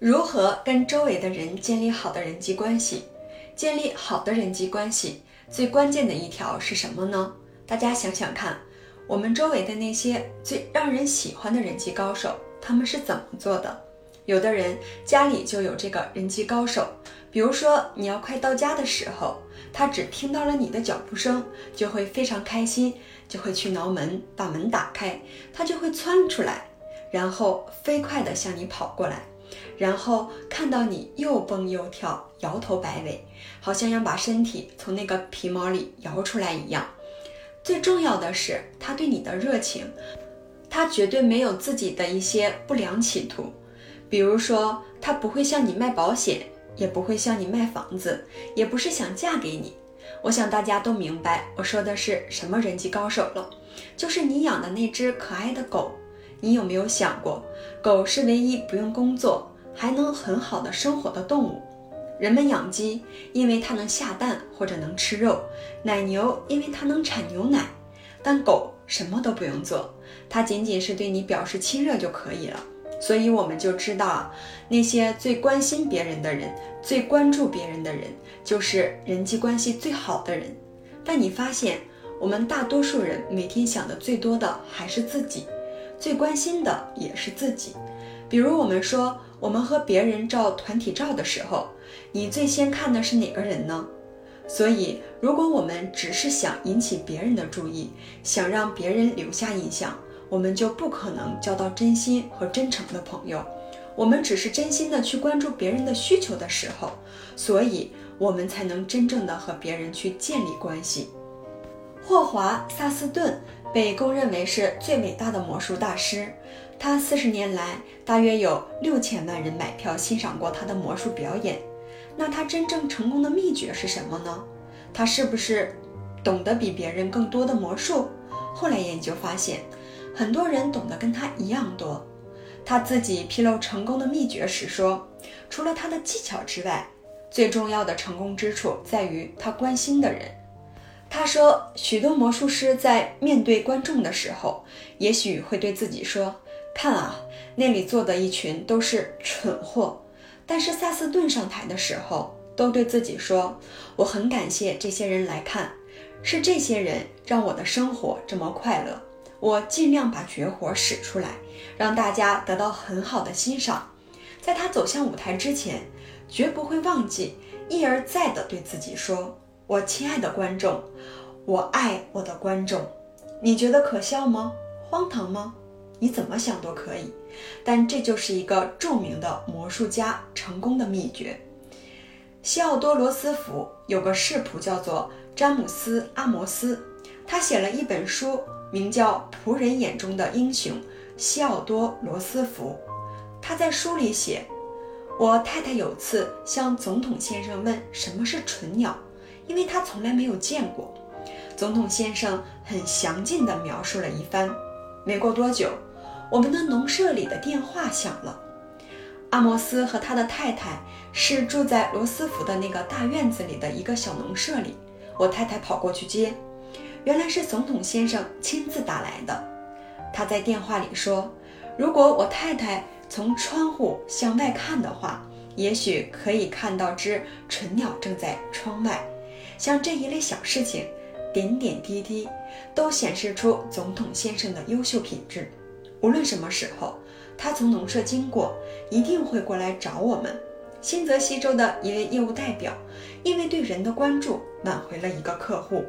如何跟周围的人建立好的人际关系？建立好的人际关系最关键的一条是什么呢？大家想想看，我们周围的那些最让人喜欢的人际高手，他们是怎么做的？有的人家里就有这个人际高手，比如说你要快到家的时候，他只听到了你的脚步声，就会非常开心，就会去挠门，把门打开，他就会窜出来，然后飞快地向你跑过来。然后看到你又蹦又跳，摇头摆尾，好像要把身体从那个皮毛里摇出来一样。最重要的是，他对你的热情，他绝对没有自己的一些不良企图。比如说，他不会向你卖保险，也不会向你卖房子，也不是想嫁给你。我想大家都明白我说的是什么人际高手了，就是你养的那只可爱的狗。你有没有想过，狗是唯一不用工作？还能很好的生活的动物，人们养鸡，因为它能下蛋或者能吃肉；奶牛，因为它能产牛奶。但狗什么都不用做，它仅仅是对你表示亲热就可以了。所以我们就知道，那些最关心别人的人，最关注别人的人，就是人际关系最好的人。但你发现，我们大多数人每天想的最多的还是自己，最关心的也是自己。比如我们说。我们和别人照团体照的时候，你最先看的是哪个人呢？所以，如果我们只是想引起别人的注意，想让别人留下印象，我们就不可能交到真心和真诚的朋友。我们只是真心的去关注别人的需求的时候，所以我们才能真正的和别人去建立关系。霍华·萨斯顿被公认为是最伟大的魔术大师。他四十年来，大约有六千万人买票欣赏过他的魔术表演。那他真正成功的秘诀是什么呢？他是不是懂得比别人更多的魔术？后来研究发现，很多人懂得跟他一样多。他自己披露成功的秘诀时说：“除了他的技巧之外，最重要的成功之处在于他关心的人。”他说，许多魔术师在面对观众的时候，也许会对自己说。看啊，那里坐的一群都是蠢货。但是萨斯顿上台的时候，都对自己说：“我很感谢这些人来看，是这些人让我的生活这么快乐。我尽量把绝活使出来，让大家得到很好的欣赏。”在他走向舞台之前，绝不会忘记一而再地对自己说：“我亲爱的观众，我爱我的观众。”你觉得可笑吗？荒唐吗？你怎么想都可以，但这就是一个著名的魔术家成功的秘诀。西奥多·罗斯福有个世仆叫做詹姆斯·阿摩斯，他写了一本书，名叫《仆人眼中的英雄西奥多·罗斯福》。他在书里写：“我太太有次向总统先生问什么是纯鸟，因为他从来没有见过。总统先生很详尽地描述了一番。没过多久。”我们的农舍里的电话响了。阿摩斯和他的太太是住在罗斯福的那个大院子里的一个小农舍里。我太太跑过去接，原来是总统先生亲自打来的。他在电话里说：“如果我太太从窗户向外看的话，也许可以看到只纯鸟正在窗外。”像这一类小事情，点点滴滴都显示出总统先生的优秀品质。无论什么时候，他从农舍经过，一定会过来找我们。新泽西州的一位业务代表，因为对人的关注，挽回了一个客户。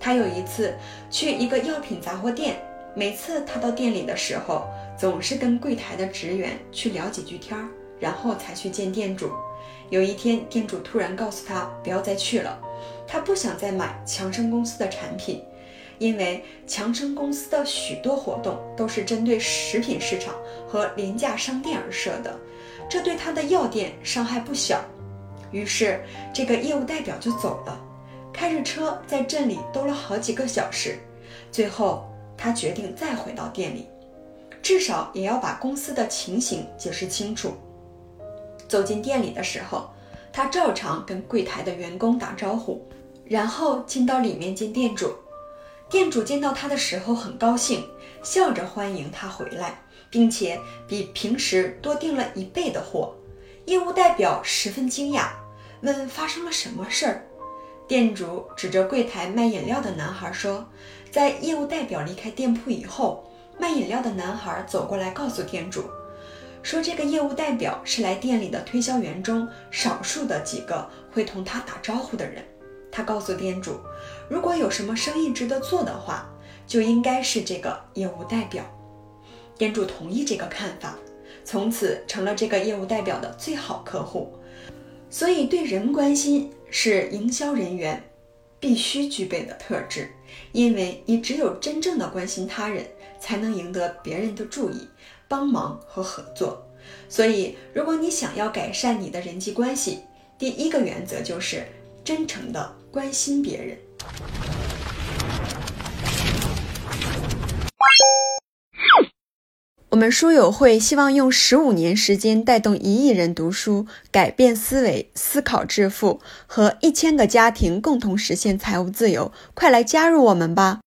他有一次去一个药品杂货店，每次他到店里的时候，总是跟柜台的职员去聊几句天儿，然后才去见店主。有一天，店主突然告诉他不要再去了，他不想再买强生公司的产品。因为强生公司的许多活动都是针对食品市场和廉价商店而设的，这对他的药店伤害不小。于是，这个业务代表就走了，开着车在镇里兜了好几个小时。最后，他决定再回到店里，至少也要把公司的情形解释清楚。走进店里的时候，他照常跟柜台的员工打招呼，然后进到里面见店主。店主见到他的时候很高兴，笑着欢迎他回来，并且比平时多订了一倍的货。业务代表十分惊讶，问发生了什么事儿。店主指着柜台卖饮料的男孩说：“在业务代表离开店铺以后，卖饮料的男孩走过来告诉店主，说这个业务代表是来店里的推销员中少数的几个会同他打招呼的人。他告诉店主，如果有什么生意值得做的话，就应该是这个业务代表。店主同意这个看法，从此成了这个业务代表的最好客户。所以，对人关心。”是营销人员必须具备的特质，因为你只有真正的关心他人，才能赢得别人的注意、帮忙和合作。所以，如果你想要改善你的人际关系，第一个原则就是真诚的关心别人。我们书友会希望用十五年时间带动一亿人读书，改变思维，思考致富，和一千个家庭共同实现财务自由。快来加入我们吧！